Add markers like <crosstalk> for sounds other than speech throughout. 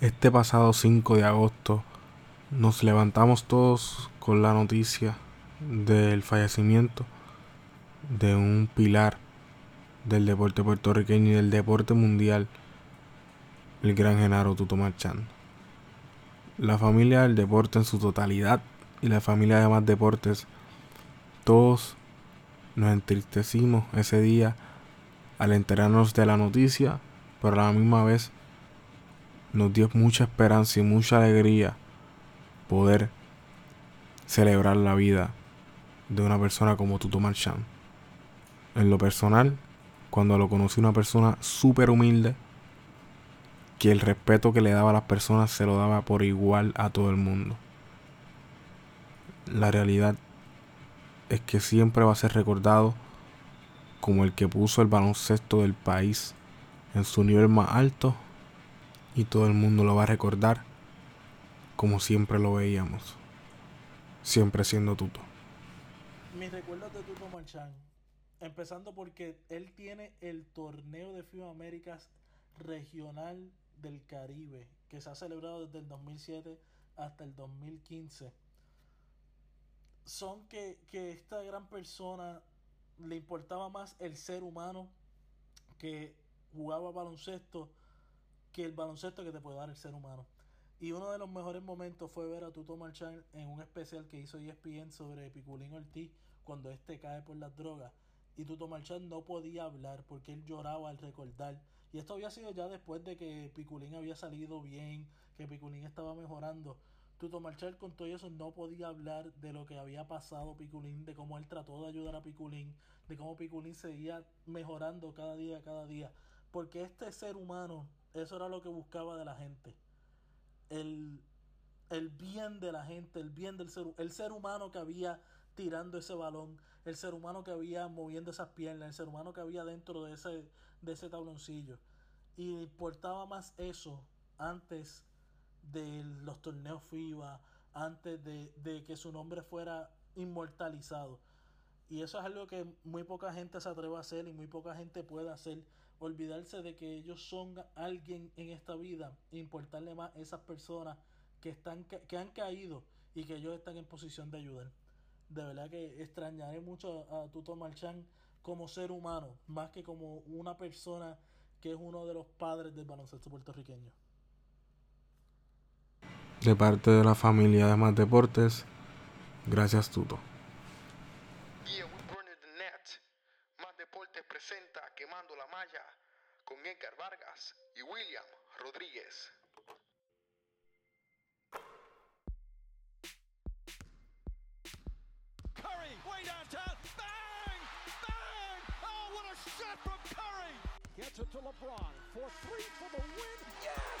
Este pasado 5 de agosto nos levantamos todos con la noticia del fallecimiento de un pilar del deporte puertorriqueño y del deporte mundial, el gran Genaro Tuto Marchand. La familia del deporte en su totalidad y la familia de más deportes, todos nos entristecimos ese día al enterarnos de la noticia, pero a la misma vez nos dio mucha esperanza y mucha alegría poder celebrar la vida de una persona como Tuto Marchand. En lo personal, cuando lo conocí una persona súper humilde, que el respeto que le daba a las personas se lo daba por igual a todo el mundo. La realidad es que siempre va a ser recordado como el que puso el baloncesto del país en su nivel más alto y todo el mundo lo va a recordar como siempre lo veíamos, siempre siendo Tuto. Mis recuerdos de Tuto Marchand, empezando porque él tiene el torneo de FIBA Américas regional del Caribe, que se ha celebrado desde el 2007 hasta el 2015. Son que, que esta gran persona le importaba más el ser humano que jugaba baloncesto que el baloncesto que te puede dar el ser humano. Y uno de los mejores momentos fue ver a Tuto Marchand en un especial que hizo ESPN sobre Piculín Ortiz cuando este cae por las drogas. Y Tuto Marchand no podía hablar porque él lloraba al recordar. Y esto había sido ya después de que Piculín había salido bien, que Piculín estaba mejorando. Tuto Marchand con todo eso no podía hablar de lo que había pasado Piculín, de cómo él trató de ayudar a Piculín, de cómo Piculín seguía mejorando cada día, cada día. Porque este ser humano, eso era lo que buscaba de la gente el, el bien de la gente, el bien del ser, el ser humano que había tirando ese balón, el ser humano que había moviendo esas piernas, el ser humano que había dentro de ese, de ese tabloncillo. Y importaba más eso antes de los torneos FIBA, antes de, de que su nombre fuera inmortalizado. Y eso es algo que muy poca gente se atreve a hacer y muy poca gente puede hacer olvidarse de que ellos son alguien en esta vida importarle más a esas personas que, están, que han caído y que ellos están en posición de ayudar. De verdad que extrañaré mucho a, Tuto Marchán como ser humano, más que como una persona que es uno de los padres del baloncesto puertorriqueño. De parte de la familia de Más Deportes, gracias Tuto. Con Edgar Vargas y William Rodríguez. Curry, way downtown, bang, bang! Oh, what a shot from Curry! Gets it to LeBron for three for the win. Yes!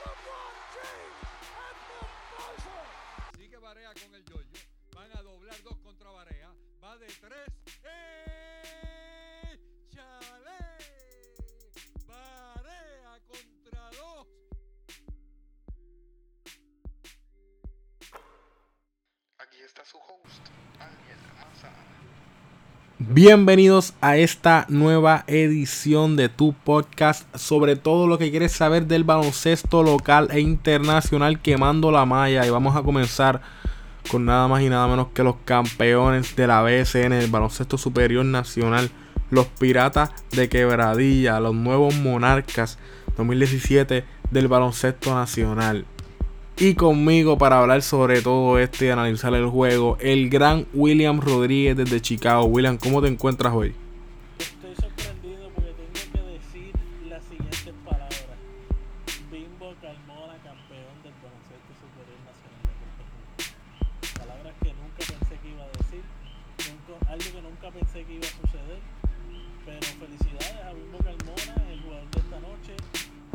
LeBron James at the buzzer. Sigue Barea con el yoyo. Van a doblar dos contra Barea. Va de tres. ¡Eh! ¡Chale! su host, Bienvenidos a esta nueva edición de tu podcast sobre todo lo que quieres saber del baloncesto local e internacional quemando la malla. Y vamos a comenzar con nada más y nada menos que los campeones de la BSN, el baloncesto superior nacional, los piratas de quebradilla, los nuevos monarcas 2017 del baloncesto nacional. Y conmigo para hablar sobre todo esto y analizar el juego, el gran William Rodríguez desde Chicago. William, ¿cómo te encuentras hoy? Estoy sorprendido porque tengo que decir las siguientes palabras. Bimbo Carmona, campeón del baloncesto superior nacional de. Palabras que nunca pensé que iba a decir, algo que nunca pensé que iba a suceder. Pero felicidades a Bimbo Carmona, el jugador de esta noche,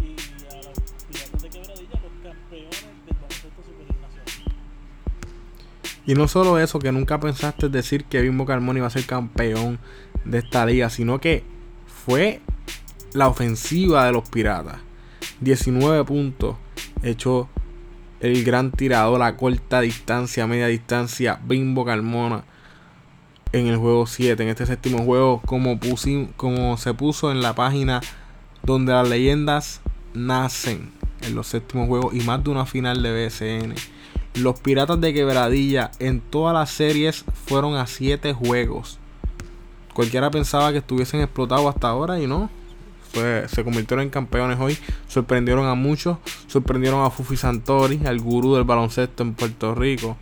y a los Piratas de Quebradilla, los campeones Y no solo eso, que nunca pensaste decir que Bimbo Carmona iba a ser campeón de esta liga, sino que fue la ofensiva de los piratas. 19 puntos echó el gran tirador a corta distancia, media distancia, Bimbo Carmona en el juego 7, en este séptimo juego, como, como se puso en la página donde las leyendas nacen. en los séptimos juegos y más de una final de BSN. Los Piratas de Quebradilla en todas las series fueron a 7 juegos. Cualquiera pensaba que estuviesen explotados hasta ahora y no. se convirtieron en campeones hoy. Sorprendieron a muchos. Sorprendieron a Fufi Santori, al gurú del baloncesto en Puerto Rico.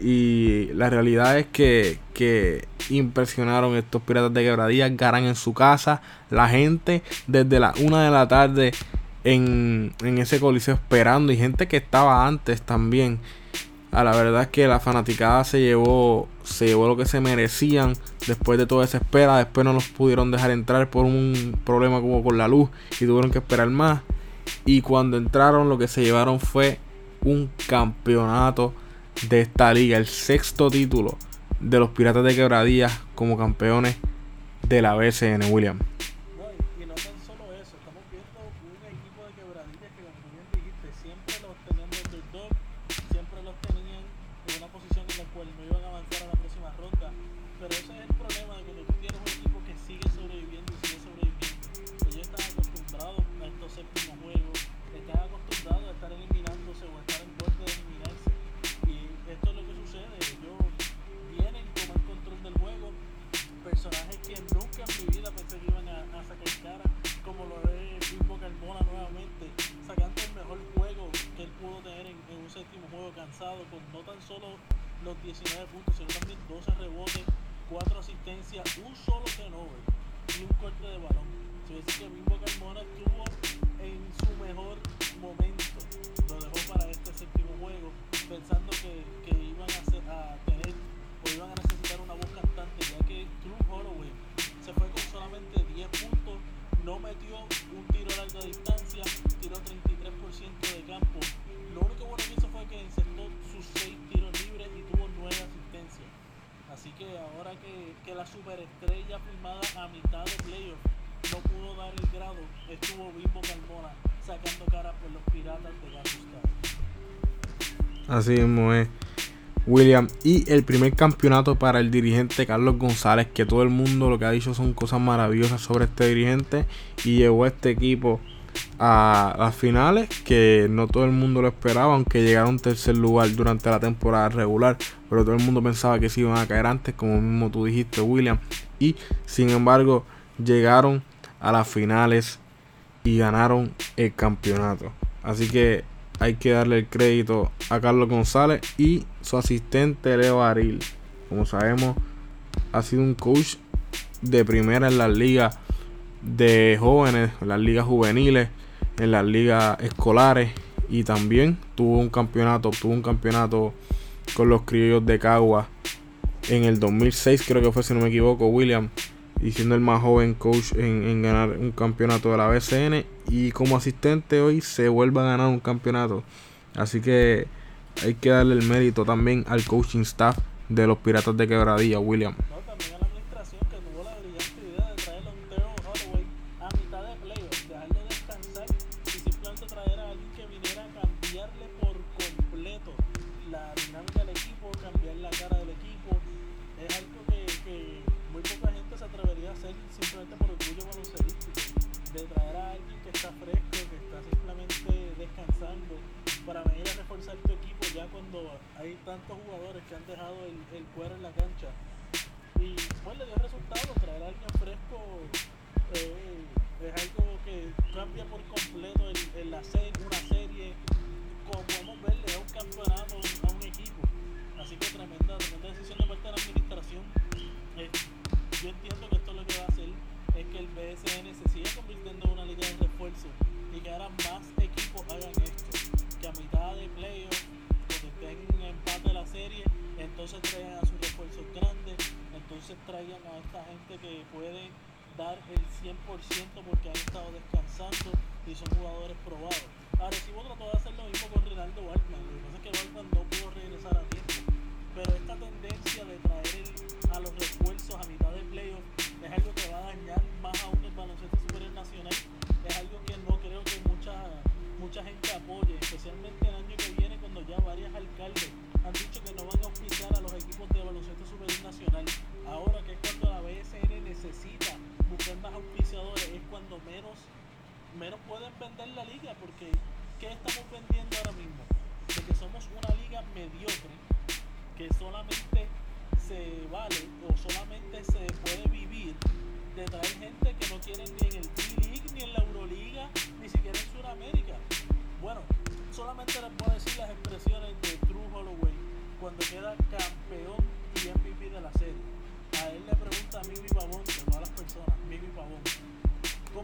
Y la realidad es que, que impresionaron estos piratas de quebradilla. Ganan en su casa. La gente desde la una de la tarde en, en ese coliseo esperando. Y gente que estaba antes también. A la verdad es que la fanaticada se llevó, se llevó lo que se merecían después de toda esa espera. Después no los pudieron dejar entrar por un problema como con la luz y tuvieron que esperar más. Y cuando entraron lo que se llevaron fue un campeonato de esta liga, el sexto título de los Piratas de Quebradillas como campeones de la BCN, William. Así mismo es. William. Y el primer campeonato para el dirigente Carlos González, que todo el mundo lo que ha dicho son cosas maravillosas sobre este dirigente y llevó a este equipo a las finales que no todo el mundo lo esperaba, aunque llegaron tercer lugar durante la temporada regular, pero todo el mundo pensaba que se iban a caer antes, como mismo tú dijiste, William. Y sin embargo, llegaron a las finales y ganaron el campeonato. Así que hay que darle el crédito a Carlos González y su asistente Leo Aril. Como sabemos, ha sido un coach de primera en las ligas de jóvenes, en las ligas juveniles, en las ligas escolares y también tuvo un campeonato, tuvo un campeonato con los criollos de Cagua en el 2006 creo que fue si no me equivoco William y siendo el más joven coach en, en, ganar un campeonato de la BCN y como asistente hoy se vuelve a ganar un campeonato. Así que hay que darle el mérito también al coaching staff de los Piratas de Quebradilla William hay tantos jugadores que han dejado el, el cuero en la cancha. Y pues le dio resultado, traer a alguien fresco eh, es algo que cambia por completo en, la serie, una serie. Como podemos ver, le da un campeonato a un equipo. Así que tremenda, tremenda decisión de parte de la administración. Eh, yo entiendo que esto lo que va a hacer es que el BSN se siga convirtiendo en una liga de refuerzo y que ahora más equipos hagan esto. Que a mitad de la entonces traigan a sus refuerzos grandes, entonces traigan a esta gente que puede dar el 100% porque han estado descansando y son jugadores probados. Vos trató de hacer lo mismo con Rinaldo Waltman, lo que pasa es que Waltman no pudo regresar a tiempo, pero esta tendencia de traer a los refuerzos a mitad de playoff es algo que va a dañar más aún el baloncesto superior nacional, es algo que no creo que mucha, mucha gente apoye, especialmente el año que viene cuando ya varias alcaldes auspiciadores, es cuando menos menos pueden vender la liga porque ¿qué estamos vendiendo ahora mismo? De que somos una liga mediocre que solamente se vale o solamente se puede vivir de traer gente que no quieren ni en el T-League, ni en la Euroliga, ni siquiera en Sudamérica. Bueno, solamente les puedo decir las expresiones de True Holloway cuando queda campeón y MVP de la serie. A él le pregunta a Mimi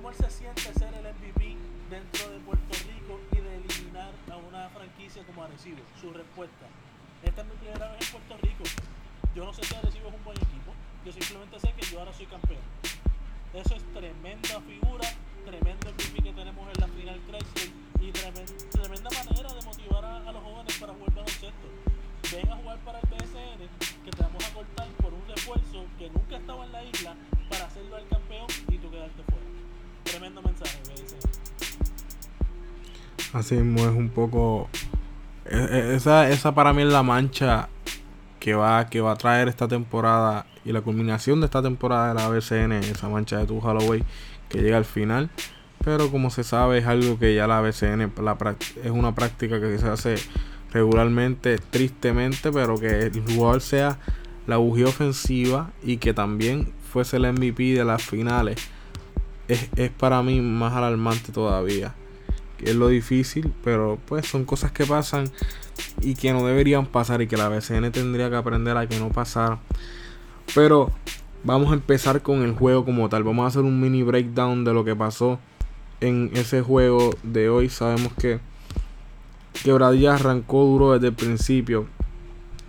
¿cómo se siente ser el MVP dentro de Puerto Rico y de eliminar a una franquicia como Arecibo? Su respuesta, esta es mi primera vez en Puerto Rico. Yo no sé si Arecibo es un buen equipo, yo simplemente sé que yo ahora soy campeón. Eso es tremenda figura, tremendo MVP que tenemos en la final Chrysler y tremenda, manera de motivar a, a los jóvenes para jugar baloncesto. Ven a jugar para el BSN, que te vamos a cortar por un refuerzo que nunca estaba en la isla para hacerlo al campeón y tú quedarte fuera. Tremendo mensaje, BSN. Así mismo es un poco. e- e- Esa, esa para mí es la mancha que va, que va a traer esta temporada y la culminación de esta temporada de la BCN, esa mancha de tu Holloway que llega al final. Pero como se sabe, es algo que ya la BCN la es una práctica que se hace regularmente, tristemente, pero que el jugador sea la bujía ofensiva y que también fuese el MVP de las finales. Es, es para mí más alarmante todavía es lo difícil, pero pues son cosas que pasan y que no deberían pasar y que la BCN tendría que aprender a que no pasara. Pero vamos a empezar con el juego como tal. Vamos a hacer un mini breakdown de lo que pasó en ese juego de hoy. Sabemos que Quebradilla arrancó duro desde el principio,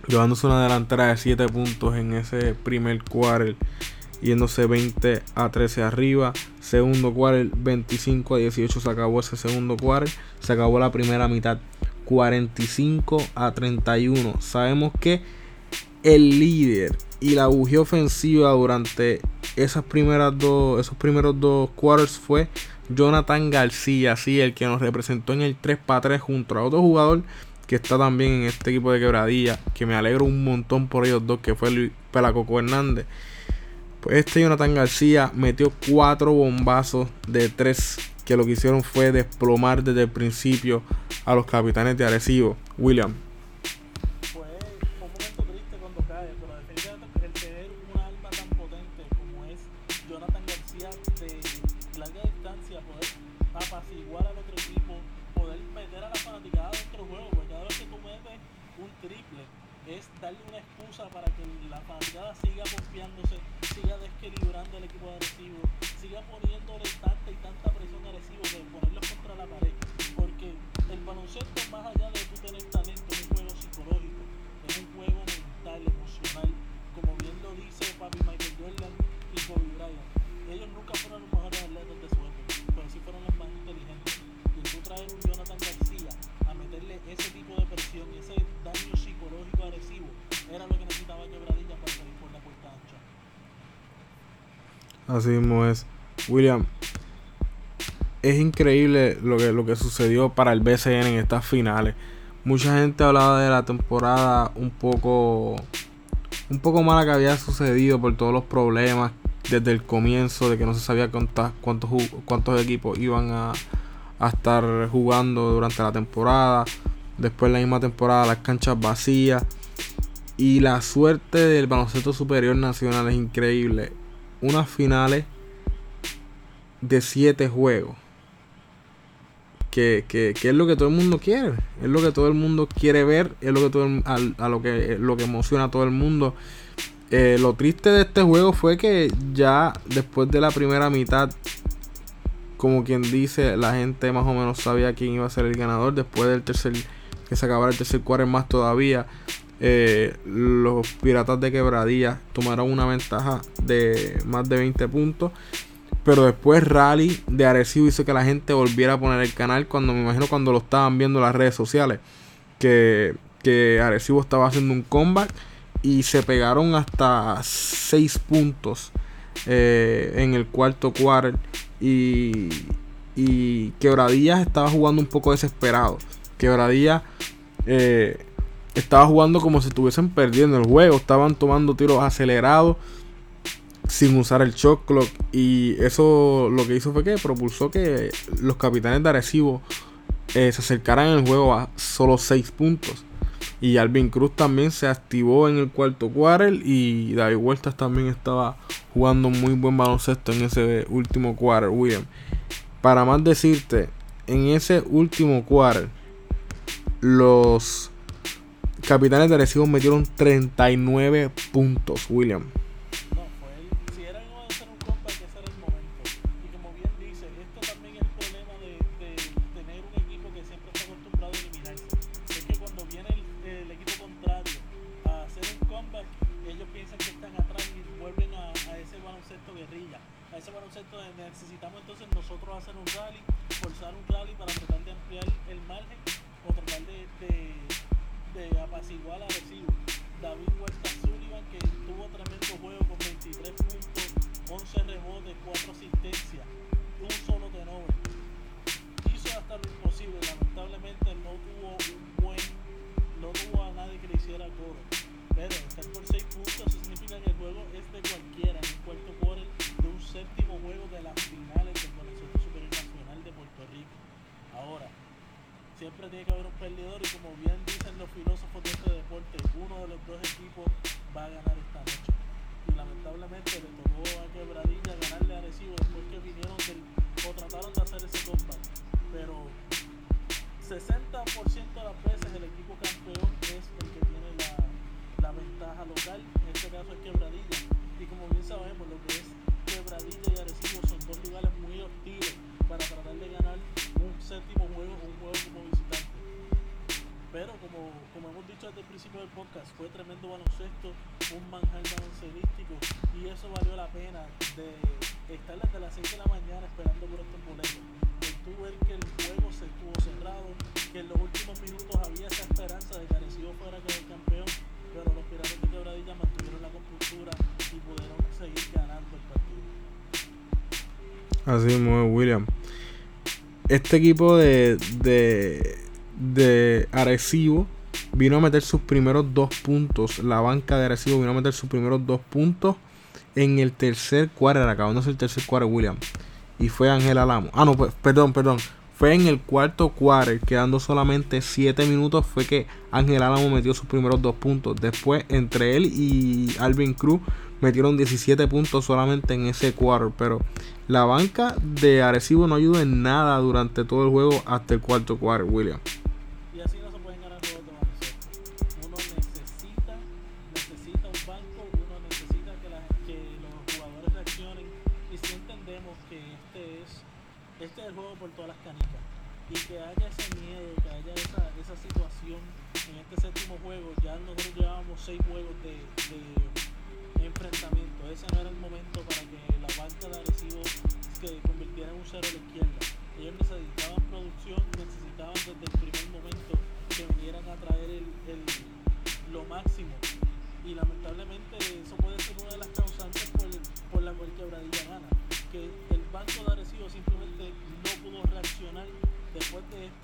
llevándose una delantera de 7 puntos en ese primer quarter yéndose 20 a 13 arriba. Segundo quarter 25 a 18 se acabó ese segundo quarter. Se acabó la primera mitad 45 a 31. Sabemos que el líder y la bujía ofensiva durante esas primeras dos, esos primeros dos quarters fue Jonathan García, sí, el que nos representó en el 3 para 3 junto a otro jugador que está también en este equipo de quebradilla, que me alegro un montón por ellos dos, que fue Luis Pelacoco Hernández. Este Jonathan García metió cuatro bombazos de tres que lo que hicieron fue desplomar desde el principio a los capitanes de Arecibo. William. Así mismo es. William. Es increíble lo que, lo que sucedió para el BCN en estas finales. Mucha gente hablaba de la temporada un poco. Un poco mala que había sucedido por todos los problemas desde el comienzo, de que no se sabía cuántas, cuántos, cuántos equipos iban a, a estar jugando durante la temporada. Después la misma temporada las canchas vacías. Y la suerte del baloncesto superior nacional es increíble. Unas finales de 7 juegos. Que, que- es lo que todo el mundo quiere. Es lo que todo el mundo quiere ver. Es lo que todo el- a, lo que lo que emociona a todo el mundo. Eh, lo triste de este juego fue que ya después de la primera mitad, como quien dice, la gente más o menos sabía quién iba a ser el ganador. Después del tercer, que se acabara el tercer cuarto más todavía, eh, los Piratas de Quebradilla tomaron una ventaja de más de 20 puntos. Pero después Rally de Arecibo hizo que la gente volviera a poner el canal cuando me imagino cuando lo estaban viendo en las redes sociales. Que, que Arecibo estaba haciendo un comeback y se pegaron hasta 6 puntos eh, en el cuarto quarter. Y, y Quebradillas estaba jugando un poco desesperado. Quebradillas eh, estaba jugando como si estuviesen perdiendo el juego. Estaban tomando tiros acelerados. sin usar el shot clock. Y eso lo que hizo fue que propulsó que los capitanes de Arecibo eh, se acercaran en el juego a solo 6 puntos. Y Alvin Cruz también se activó en el cuarto quarter. Y David Huertas también estaba jugando muy buen baloncesto en ese último quarter, William. Para más decirte, en ese último quarter, los capitanes de Arecibo metieron 39 puntos, William. Este equipo de, de, de Arecibo vino a meter sus primeros dos puntos. La banca de Arecibo vino a meter sus primeros dos puntos en el tercer quarter, acabándose el tercer quarter, William. Y fue Ángel Alamo. Ah, no, pues, perdón, perdón. Fue en el cuarto quarter, quedando solamente 7 minutos, fue que Ángel Álamo metió sus primeros dos puntos. Después, entre él y Alvin Cruz, metieron 17 puntos solamente en ese quarter. Pero la banca de Arecibo no ayuda en nada durante todo el juego hasta el cuarto quarter, William.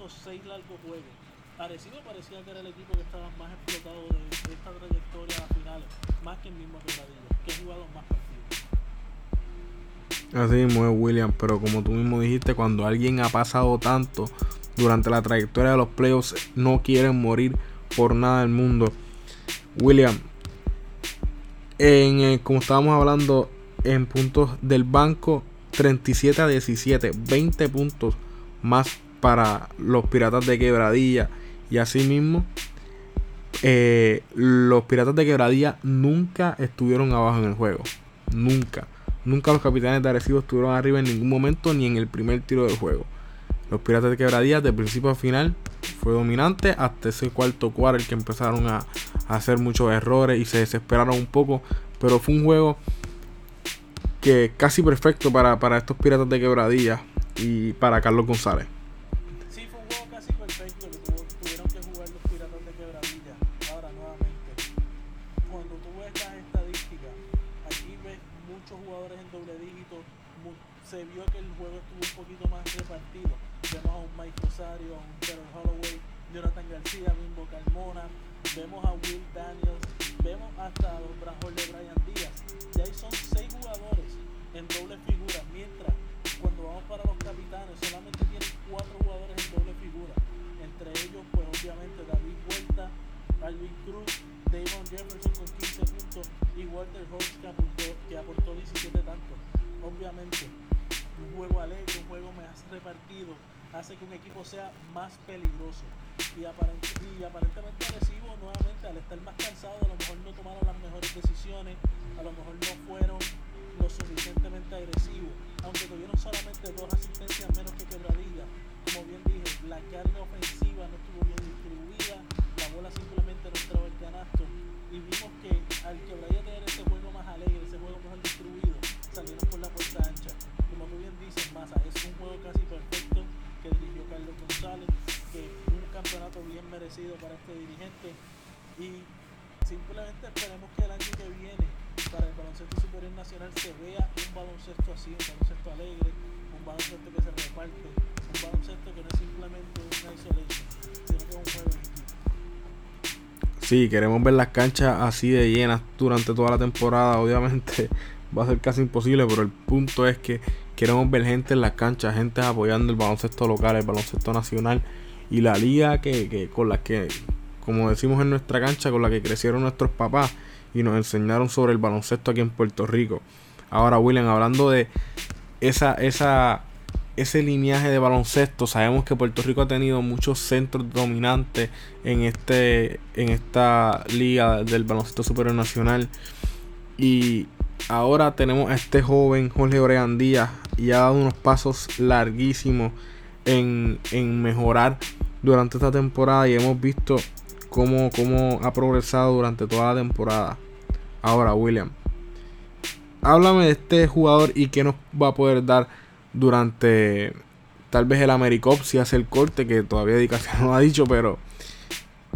Estos seis largos juegos. Arecibo parecía que era el equipo que estaba más explotado de, esta trayectoria a finales, más que el mismo Quebradilla, que ha jugado más partidos. Así mismo es, William. Pero como tú mismo dijiste, cuando alguien ha pasado tanto durante la trayectoria de los playoffs, no quieren morir por nada del mundo. William, en, eh, como estábamos hablando, en puntos del banco, 37 a 17, 20 puntos más para los piratas de quebradilla. Y asimismo, eh, los piratas de quebradilla nunca estuvieron abajo en el juego. Nunca. Nunca los capitanes de Arecibo estuvieron arriba en ningún momento ni en el primer tiro del juego. Los piratas de quebradilla de principio a final fue dominante hasta ese cuarto quarter que empezaron a, a hacer muchos errores y se desesperaron un poco. Pero fue un juego que casi perfecto para, para estos piratas de quebradilla y para Carlos González. Hace que un equipo sea más peligroso. Y, aparent y aparentemente Recibo nuevamente al estar más cansado a lo mejor no tomaron las mejores decisiones, a lo mejor no fueron Sí, queremos ver las canchas así de llenas durante toda la temporada. Obviamente <laughs> va a ser casi imposible, pero el punto es que queremos ver gente en las canchas, gente apoyando el baloncesto local, el baloncesto nacional y la liga que, que con la que, como decimos en nuestra cancha, con la que crecieron nuestros papás y nos enseñaron sobre el baloncesto aquí en Puerto Rico. Ahora, William, hablando de esa, esa, ese lineaje de baloncesto, sabemos que Puerto Rico ha tenido muchos centros dominantes en, este, en esta liga del baloncesto superior nacional. Y ahora tenemos a este joven Jorge Oregan Díaz y ha dado unos pasos larguísimos en, en mejorar durante esta temporada y hemos visto cómo, cómo ha progresado durante toda la temporada. Ahora, William, háblame de este jugador y qué nos va a poder dar durante tal vez el Americop si hace el corte, que todavía Dedicación <laughs> no ha dicho, pero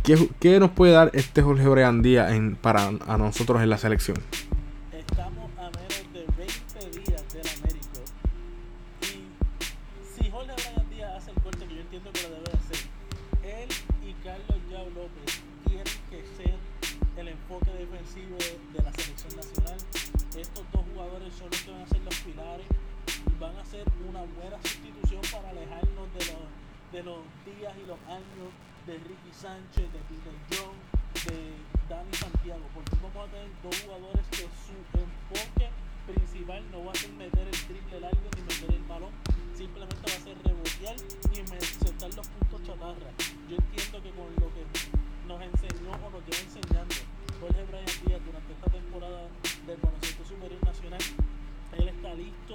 ¿qué, qué nos puede dar este Jorge Breandía en, para a nosotros en la selección? De Ricky Sánchez, de Peter John, de Dani Santiago, porque vamos a tener dos jugadores que su enfoque principal no va a ser meter el triple largo ni meter el balón, simplemente va a ser rebotear y sentar los puntos chatarra. Yo entiendo que con lo que nos enseñó o nos lleva enseñando Jorge Brian Díaz durante esta temporada del baloncesto superior nacional, él está listo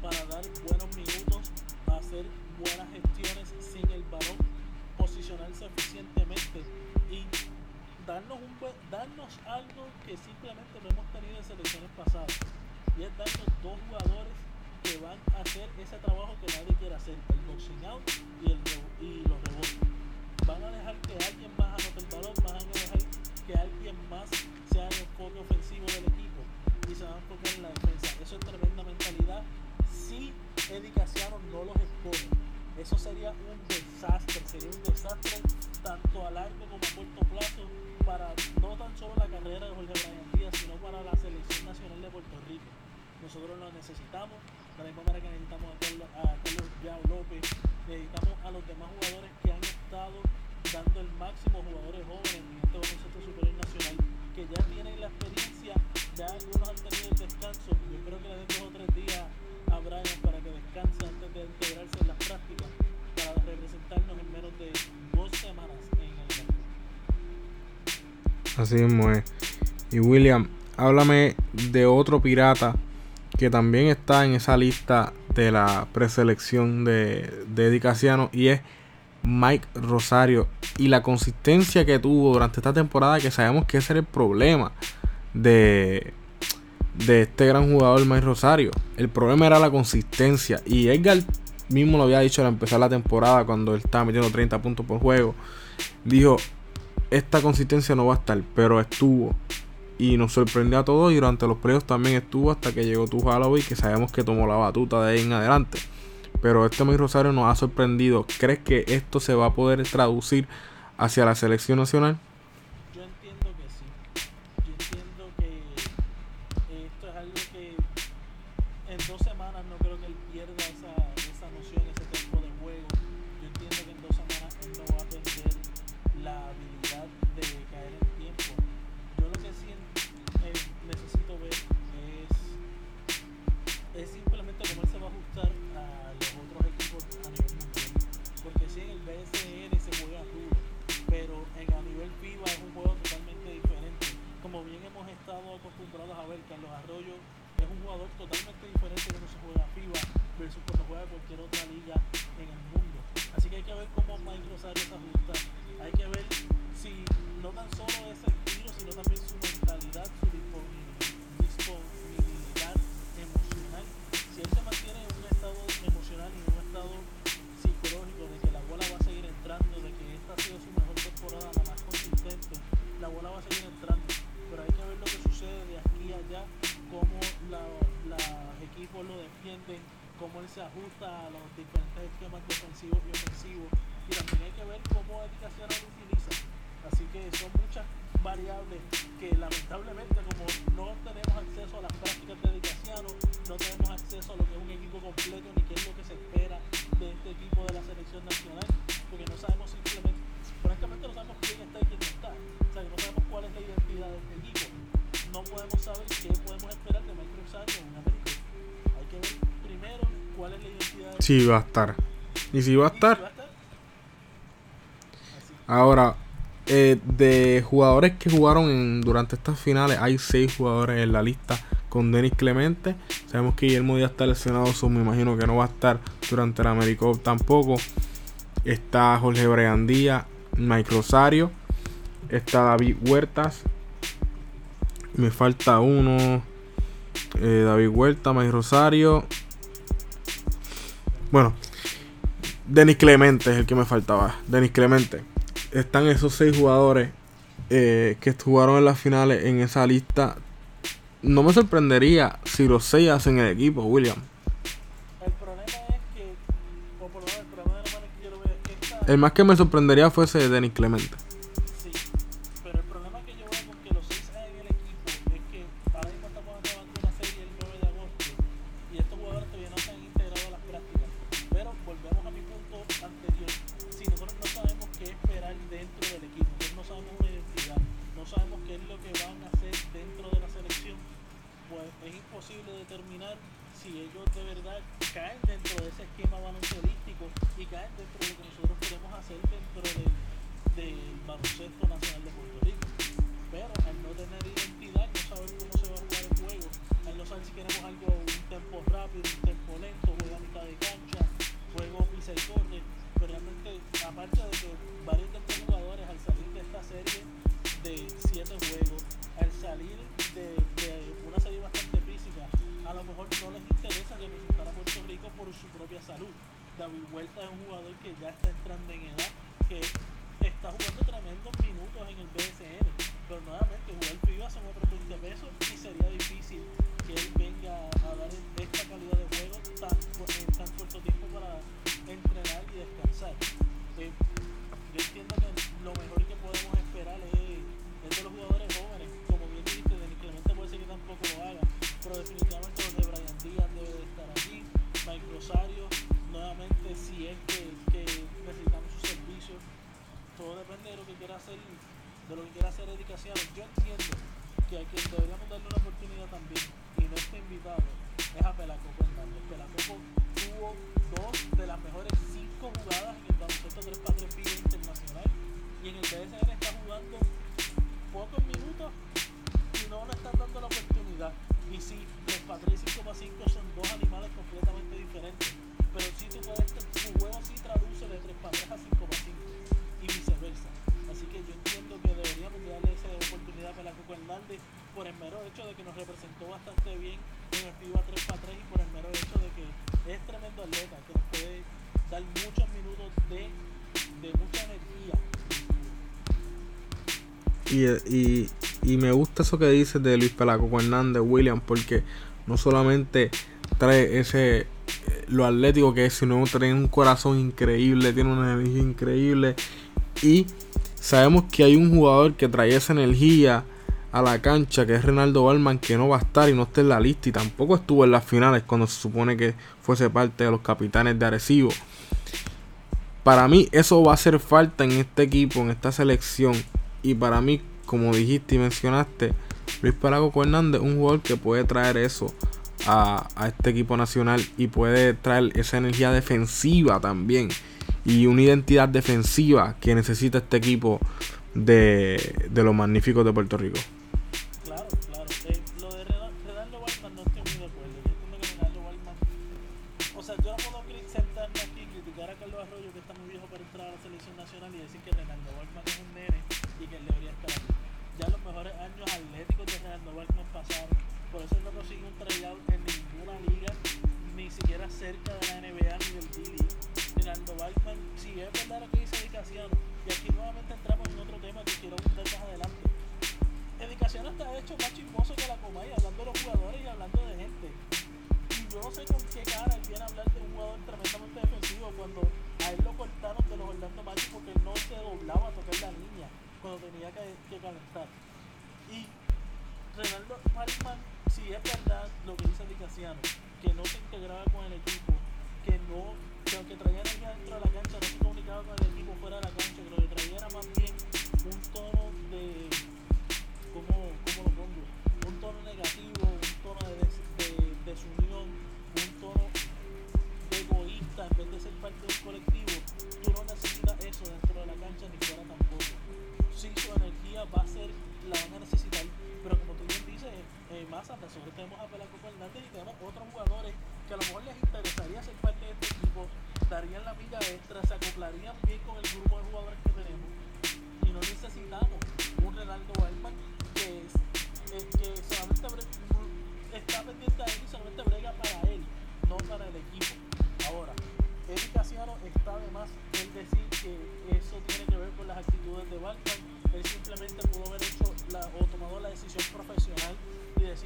para dar buenos minutos, hacer buenas gestiones sin el balón, posicionarse eficientemente y darnos, un buen- darnos algo que simplemente no hemos tenido en selecciones pasadas. Y es darnos dos jugadores que van a hacer ese trabajo que nadie quiere hacer, el boxing out y, el, y los rebotes. Van a dejar que alguien más anote el balón, van a dejar que alguien más sea el enfoque ofensivo del equipo y se van a enfocar en la defensa. Eso es tremenda mentalidad. Si Eddie Casiano no los expone, eso sería un sería un desastre tanto a largo como a corto plazo para no tan solo la carrera de Jorge Brian Díaz, sino para la selección nacional de Puerto Rico. Nosotros lo necesitamos, de la misma manera que necesitamos a Carlos, a Yao López, necesitamos a los demás jugadores que han estado dando el máximo, jugadores jóvenes en este baloncesto superior nacional, que ya tienen la experiencia, ya algunos han tenido el descanso. Así mismo es. Y William, háblame de otro pirata que también está en esa lista de la preselección de, de Eddie y es Mike Rosario. Y la consistencia que tuvo durante esta temporada, que sabemos que ese era el problema de, de este gran jugador Mike Rosario. El problema era la consistencia. Y Edgar mismo lo había dicho al empezar la temporada, cuando él estaba metiendo 30 puntos por juego. Dijo, esta consistencia no va a estar, pero estuvo. Y nos sorprendió a todos y durante los playoffs también estuvo hasta que llegó tu Halloween, que sabemos que tomó la batuta de ahí en adelante. Pero este Mike Rosario nos ha sorprendido. ¿Crees que esto se va a poder traducir hacia la selección nacional? De la selección nacional, porque no sabemos simplemente, francamente no sabemos quién está y quién no está. O sea, no sabemos cuál es la identidad de este equipo. No podemos saber qué podemos esperar de Michael Rosario en América. Hay que ver primero cuál es la identidad de Sí, va a estar. Y si va a estar, va a estar. Ahora, eh, de jugadores que jugaron en, durante estas finales, hay seis jugadores en la lista con Denis Clemente. Sabemos que Guillermo Díaz está lesionado, so me imagino que no va a estar durante la AmeriCup tampoco. Está Jorge Bregandía, Mike Rosario, está David Huertas. Me falta uno. eh, David Huerta, Mike Rosario. Bueno, Denis Clemente es el que me faltaba. Denis Clemente. Están esos seis jugadores eh, que jugaron en las finales en esa lista. No me sorprendería si los seis hacen el equipo, William. El problema es que, o por lo menos el problema de la que yo lo veo es que esta, El más que me sorprendería fuese Denis Clemente. Esquema baloncelístico y caen dentro de lo que nosotros queremos hacer dentro del, del baloncesto nacional de Puerto Rico. Pero al no tener identidad, no saber cómo se va a jugar el juego, al no saber si queremos algo, un tempo rápido, un tempo lento, juego a mitad de cancha, juego pisa y corre, pero realmente, aparte de que varios de estos jugadores al salir de esta serie de siete juegos, al salir por su propia salud. David Huerta es un jugador que ya está entrando en edad, que está jugando tremendos minutos en el BSN, pero nuevamente jugar FIBA son otros 20 pesos y sería difícil que él venga a dar esta calidad de juego tan, 3x3 y 5x5 son dos animales completamente diferentes. Pero sí tú puedes, tu juego sí traduce de 3x3 a 5x5 y viceversa. Así que yo entiendo que deberíamos de darle esa oportunidad a la Coco Hernández por el mero hecho de que nos representó bastante bien en el FIBA 3x3 y por el mero hecho de que es tremendo atleta, que nos puede dar muchos minutos de, de mucha energía. Y, y, y me gusta eso que dices de Luis Pelacoco Hernández, William, porque no solamente trae ese eh, lo atlético que es, sino tiene un corazón increíble, tiene una energía increíble. Y sabemos que hay un jugador que trae esa energía a la cancha, que es Renaldo Balman, que no va a estar y no está en la lista. Y tampoco estuvo en las finales cuando se supone que fuese parte de los capitanes de Arecibo. Para mí eso va a hacer falta en este equipo, en esta selección. Y para mí, como dijiste y mencionaste, Luis Pelacoco Hernández un jugador que puede traer eso a, a, este equipo nacional y puede traer esa energía defensiva también. Y una identidad defensiva que necesita este equipo de, de los magníficos de Puerto Rico.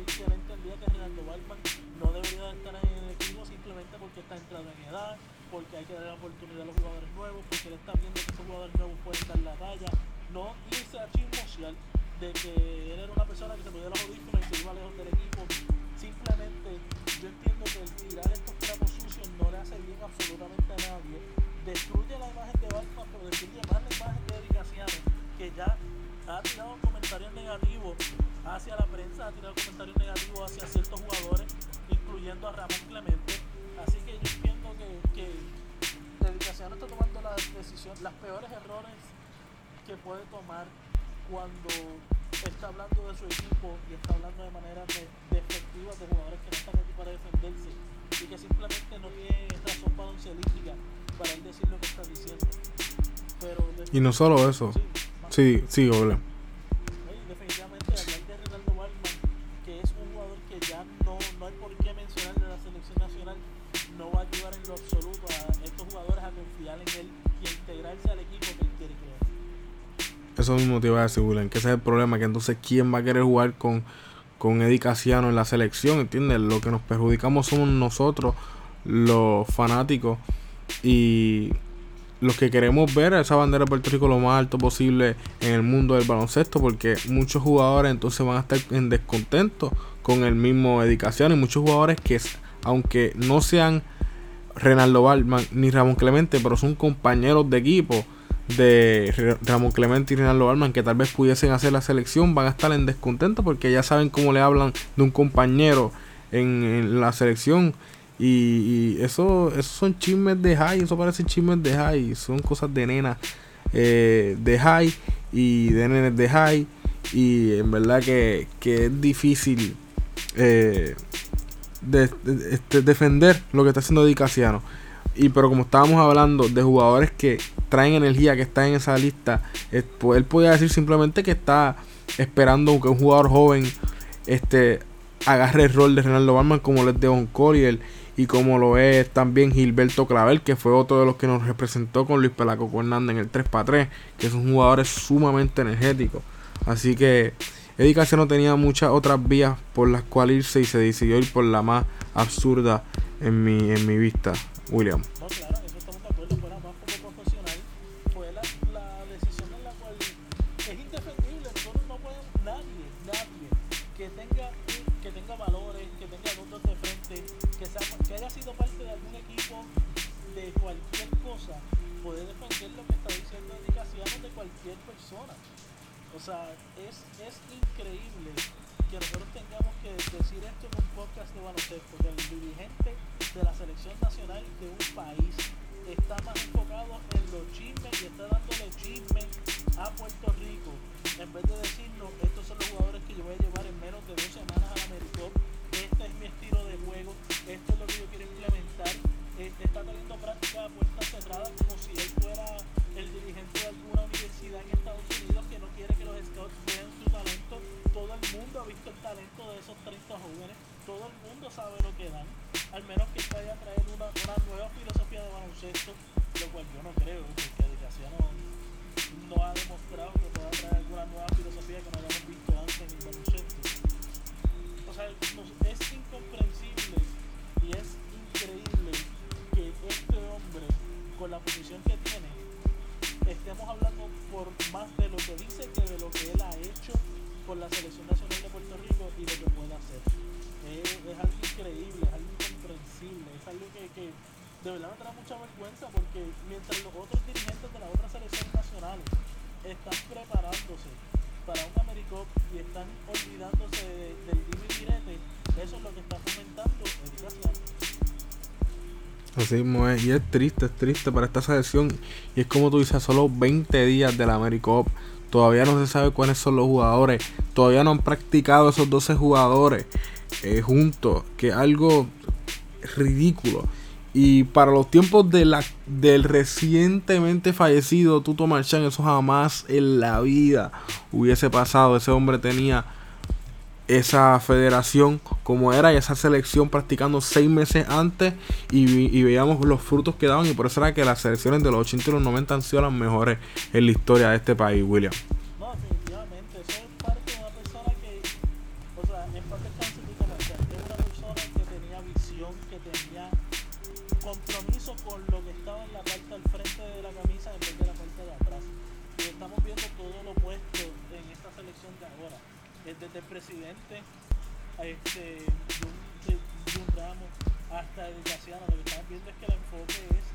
Que él entendía que Renaldo Wildman no debería de estar en el equipo simplemente porque está entrado en edad, porque hay que dar la oportunidad a los jugadores nuevos, porque él está viendo que esos jugadores nuevos pueden dar la talla. No irse a chismosear de que él era una persona que se ponía los audífonos y se iba lejos del equipo. Simplemente yo entiendo que el tirar estos trapos sucios no le hace bien absolutamente a nadie. Destruye la imagen de Batman, pero destruye más la imagen de Eric que ya ha tirado comentarios negativos hacia la prensa, ha tirado comentarios negativos hacia ciertos jugadores, incluyendo a Ramón Clemente. Así que yo entiendo que, que Casiano está tomando la decisión, las peores errores que puede tomar cuando está hablando de su equipo y está hablando de manera de, despectiva de jugadores que no están aquí para defenderse y que simplemente no tiene razón baloncelística para él decir lo que está diciendo. Pero Y no solo eso. Sí, Sí, sí, Eso mismo te iba a decir, William, que ese es el problema, que entonces quién va a querer jugar con, con Eddie Casiano en la selección, ¿entiendes? Lo que nos perjudicamos somos nosotros, los fanáticos, y los que queremos ver a esa bandera de Puerto Rico lo más alto posible en el mundo del baloncesto, porque muchos jugadores entonces van a estar en descontento con el mismo Eddie Casiano, y muchos jugadores que, aunque no sean Renaldo Balman ni Ramón Clemente, pero son compañeros de equipo de Ramón Clemente y Renaldo Balman que tal vez pudiesen hacer la selección, van a estar en descontento porque ya saben cómo le hablan de un compañero en, la selección. Y, eso, esos son chismes de high, eso parece chismes de high, son cosas de nena eh, de high y de nenes de high. Y en verdad que, que es difícil eh, este, defender lo que está haciendo Di Casiano. Y pero como estábamos hablando de jugadores que traen energía, que están en esa lista, él podía decir simplemente que está esperando que un jugador joven este agarre el rol de Ronaldo Balman como lo es Devon Collier y como lo es también Gilberto Clavel, que fue otro de los que nos representó con Luis Pelaco Hernández en el 3x3, que son jugadores sumamente energéticos. Así que Eddie Casiano tenía muchas otras vías por las cuales irse y se decidió ir por la más absurda en mi, en mi vista, William. No, claro, eso estamos de acuerdo, fuera más como profesional, fue la, la decisión en la cual es indefendible, nosotros no podemos, nadie, nadie que tenga, que tenga valores, que tenga números de frente, que, sea, que haya sido parte de algún equipo de cualquier cosa, puede defender lo que está diciendo Casiano de cualquier persona. O sea, es, es increíble que nosotros tengamos que decir esto en un podcast de baloncesto, que el dirigente de la selección nacional de un país está más enfocado en los chismes y está dándole chisme a Puerto Rico, en vez de decirnos, estos son los jugadores que yo voy a llevar en menos de dos semanas al Americop, este es mi estilo de juego, esto es lo que yo quiero implementar, eh, está teniendo práctica a puertas cerradas como si él fuera el dirigente de alguna universidad en Estados Unidos que no quiere que los scouts vean su talento. Todo el mundo ha visto el talento de esos 30 jóvenes, todo el mundo sabe lo que dan, al menos que vaya a traer una, una nueva filosofía de baloncesto, lo cual yo no creo, porque Dicasiano no ha demostrado que pueda traer alguna nueva filosofía que no hayamos visto antes en el baloncesto. O sea, es incomprensible y es increíble que este hombre, con la posición que tiene, estemos hablando por más de lo que dice que de lo que él ha hecho con la Selección Nacional de Puerto Rico y de lo que puede hacer. Es, es algo increíble, es algo es algo que, que de verdad me trae mucha vergüenza porque mientras los otros dirigentes de las otras selecciones nacionales están preparándose para un Americop y están olvidándose del libre direte, eso es lo que está fomentando educación. Así mismo es, y es triste, es triste para esta selección. Y es como tú dices, solo 20 días del AmeriCup. Todavía no se sabe cuáles son los jugadores. Todavía no han practicado esos 12 jugadores eh, juntos. Que algo ridículo. Y para los tiempos de la, del recientemente fallecido Tuto Marchán, eso jamás en la vida hubiese pasado. Ese hombre tenía esa federación como era y esa selección practicando seis meses antes y, y veíamos los frutos que daban y por eso era que las selecciones de los 80 y los 90 han sido las mejores en la historia de este país, William. Presidente, este, de- Jun Ramos, hasta el Casiano, lo que estamos viendo es que el enfoque es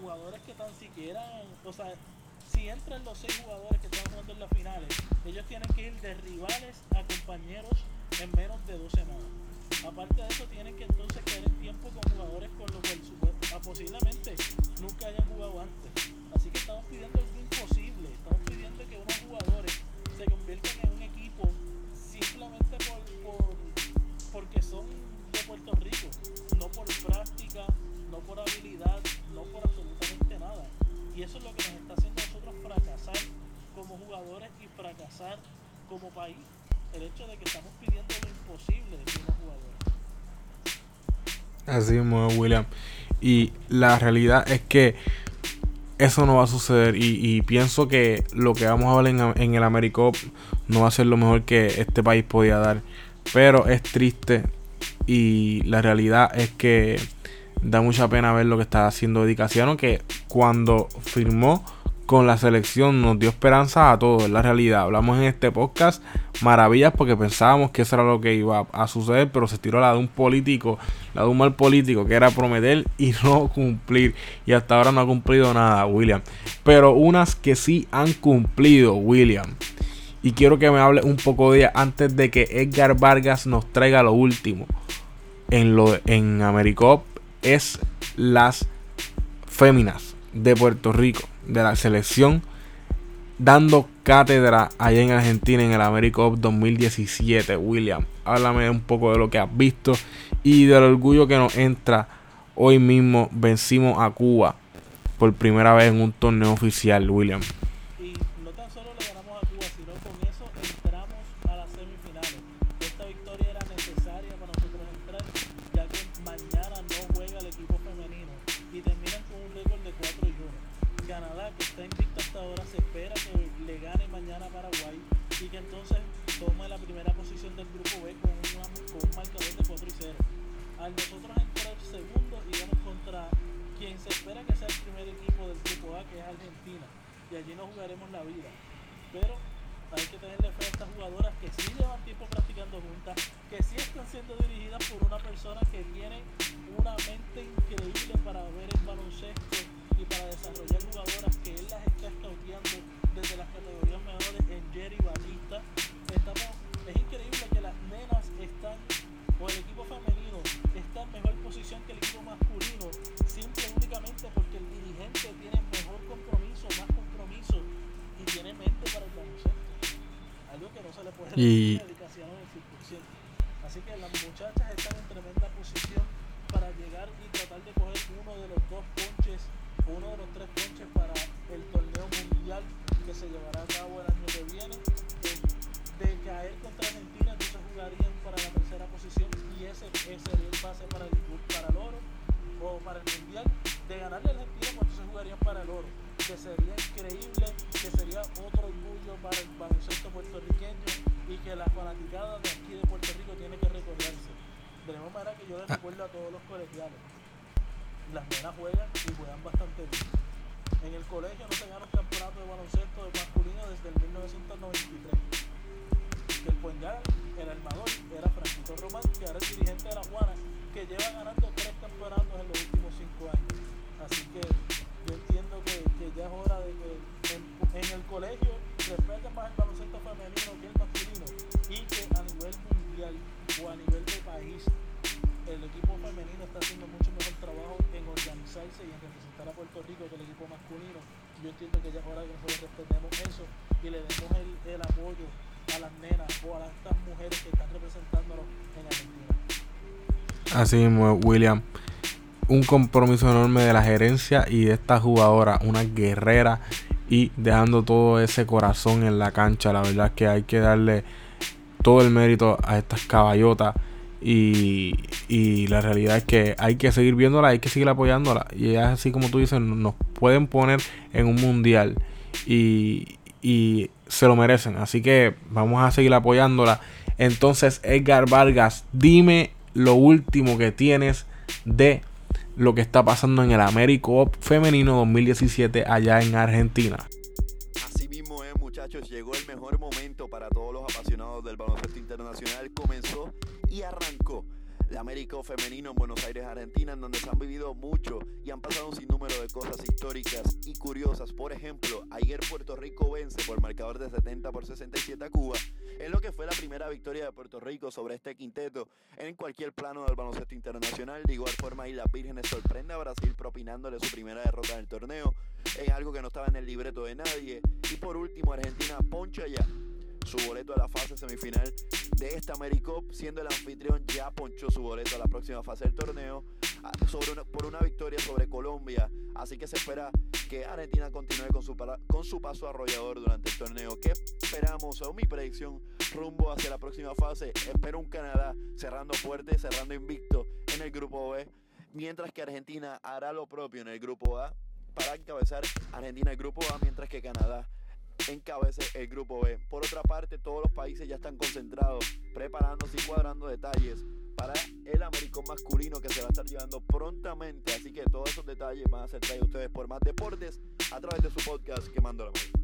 jugadores que tan siquiera, o sea, si entran los seis jugadores que están jugando en las finales, ellos tienen que ir de rivales a compañeros en menos de dos semanas. Aparte de eso, tienen que entonces caer en tiempo con jugadores con los que ah, posiblemente nunca hayan jugado antes. Así que estamos pidiendo algo imposible. Estamos pidiendo que unos jugadores se conviertan en un equipo simplemente por, por- porque son de Puerto Rico, no por práctica, no por habilidad, no por. Y eso es lo que nos está haciendo a nosotros fracasar como jugadores y fracasar como país. El hecho de que estamos pidiendo lo imposible de unos jugadores. Así mismo William. Y la realidad es que eso no va a suceder. Y, pienso que lo que vamos a ver en, en el AmeriCup no va a ser lo mejor que este país podía dar. Pero es triste. Y la realidad es que da mucha pena ver lo que está haciendo Eddie que cuando firmó con la selección nos dio esperanza a todos, es la realidad. Hablamos en este podcast maravillas porque pensábamos que eso era lo que iba a suceder, pero se tiró la de un político, la de un mal político, que era prometer y <laughs> no cumplir. Y hasta ahora no ha cumplido nada, William. Pero unas que sí han cumplido, William. Y quiero que me hable un poco de ella antes de que Edgar Vargas nos traiga lo último en, lo, en Americop es las féminas de Puerto Rico, de la selección, dando cátedra allá en Argentina en el Americop 2017. William, háblame un poco de lo que has visto y del orgullo que nos entra. Hoy mismo vencimos a Cuba por primera vez en un torneo oficial, William. Están en tremenda posición para llegar y tratar de coger uno de los dos ponches, uno de los tres ponches para el torneo mundial que se llevará a cabo el año que viene. De caer contra Argentina, entonces jugarían para la tercera posición y ese, sería el base para el, para el oro o para el mundial. De ganarle a Argentina, pues entonces jugarían para el oro, que sería increíble, que sería otro orgullo para el baloncesto puertorriqueño y que la fanaticada de aquí de Puerto Rico tiene que manera que yo les recuerdo a todos los colegiales. Las nenas juegan y juegan bastante bien. En el colegio no se gana un campeonato de baloncesto de masculino desde el 1993. El Puengal, el armador, era Francisco Román, que ahora es dirigente de la Juana, que lleva ganando tres campeonatos en los últimos cinco años. Así que yo entiendo que, ya es hora de que en, el colegio respeten más el baloncesto femenino que el masculino y que a nivel mundial o a nivel de país el equipo femenino está haciendo mucho mejor trabajo en organizarse y en representar a Puerto Rico que el equipo masculino. Yo entiendo que ya es hora que nosotros respetemos eso y le demos el, el apoyo a las nenas o a estas mujeres que están representándonos en Argentina. Así mismo, William. Un compromiso enorme de la gerencia y de esta jugadora, una guerrera y dejando todo ese corazón en la cancha. La verdad es que hay que darle todo el mérito a estas caballotas. Y, y la realidad es que hay que seguir viéndola, hay que seguir apoyándola. Y es así como tú dices, nos pueden poner en un mundial. Y, y se lo merecen. Así que vamos a seguir apoyándola. Entonces, Edgar Vargas, dime lo último que tienes de lo que está pasando en el Américo Femenino 2017 allá en Argentina. Así mismo es, muchachos, llegó el mejor momento para todos los apasionados del baloncesto internacional. Comenzó y arrancó el América Femenino en Buenos Aires, Argentina, en donde se han vivido mucho y han pasado un sinnúmero de cosas históricas y curiosas. Por ejemplo, ayer Puerto Rico vence por marcador de 70 por 67 a Cuba, en lo que fue la primera victoria de Puerto Rico sobre este quinteto en cualquier plano del baloncesto internacional. De igual forma, Islas Vírgenes sorprende a Brasil propinándole su primera derrota en el torneo, en algo que no estaba en el libreto de nadie. Y por último, Argentina poncha ya su boleto a la fase semifinal de esta AmeriCup, siendo el anfitrión ya ponchó su boleto a la próxima fase del torneo ah, sobre una- por una victoria sobre Colombia. Así que se espera que Argentina continúe con su, con su paso arrollador durante el torneo. ¿Qué esperamos? Según mi predicción, rumbo hacia la próxima fase, espero un Canadá cerrando fuerte, cerrando invicto en el grupo B, mientras que Argentina hará lo propio en el grupo A para encabezar Argentina el grupo A, mientras que Canadá encabece el grupo B. Por otra parte, todos los países ya están concentrados, preparándose y cuadrando detalles para el Americón masculino que se va a estar llevando prontamente. Así que todos esos detalles van a ser traídos ustedes por más deportes a través de su podcast Quemando la Mano.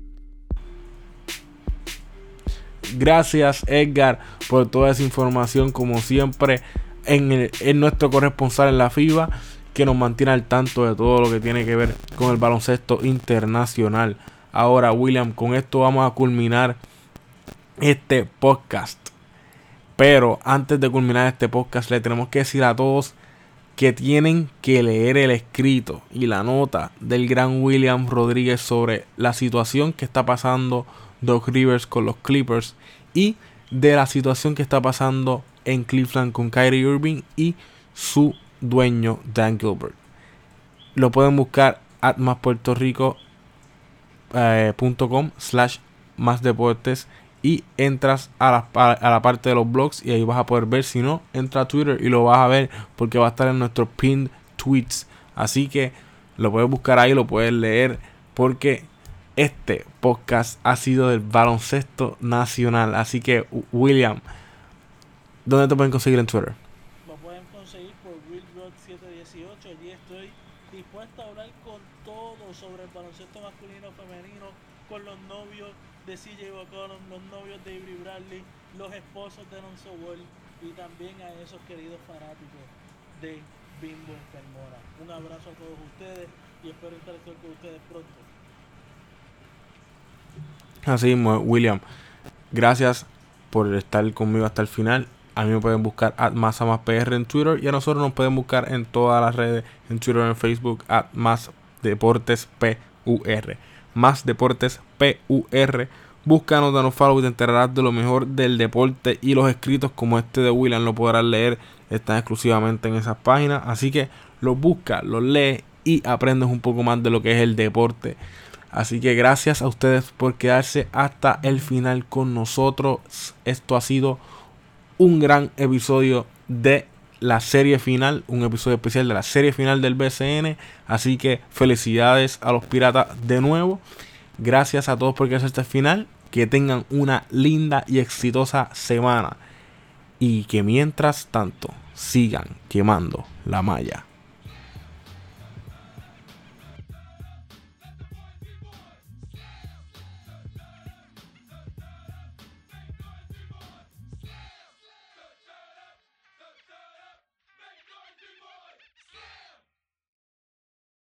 Gracias Edgar por toda esa información como siempre en, el- en nuestro corresponsal en la FIBA que nos mantiene al tanto de todo lo que tiene que ver con el baloncesto internacional. Ahora William, con esto vamos a culminar este podcast. Pero antes de culminar este podcast le tenemos que decir a todos que tienen que leer el escrito y la nota del gran William Rodríguez sobre la situación que está pasando Doc Rivers con los Clippers y de la situación que está pasando en Cleveland con Kyrie Irving y su dueño Dan Gilbert. Lo pueden buscar at maspuertorico.com slash más deportes y entras a la, a la parte de los blogs y ahí vas a poder ver. Si no, entra a Twitter y lo vas a ver porque va a estar en nuestros pinned tweets. Así que lo puedes buscar ahí, lo puedes leer porque este podcast ha sido del baloncesto nacional. Así que, William, ¿dónde te pueden conseguir en Twitter? Lo pueden conseguir por WillRock718. Allí estoy dispuesto a hablar con todo sobre el femenino, con los novios de CJ McCollum, los novios de Avery Bradley, los esposos de Alonso Wall y también a esos queridos fanáticos de Bimbo Enfermora. Un abrazo a todos ustedes y espero interactuar con ustedes pronto. Así mismo, William. Gracias por estar conmigo hasta el final. A mí me pueden buscar at más PR en Twitter y a nosotros nos pueden buscar en todas las redes, en Twitter, en Facebook, at más deportes PUR. Más deportes PUR. Búscanos, danos follow y te enterarás de lo mejor del deporte y los escritos como este de William lo podrás leer. Están exclusivamente en esas páginas. Así que los busca, los lee y aprendes un poco más de lo que es el deporte. Así que gracias a ustedes por quedarse hasta el final con nosotros. Esto ha sido un gran episodio de la serie final, un episodio especial de la serie final del BCN. Así que felicidades a los piratas de nuevo. Gracias a todos por quedarse hasta el final. Que tengan una linda y exitosa semana. y que mientras tanto sigan quemando la malla.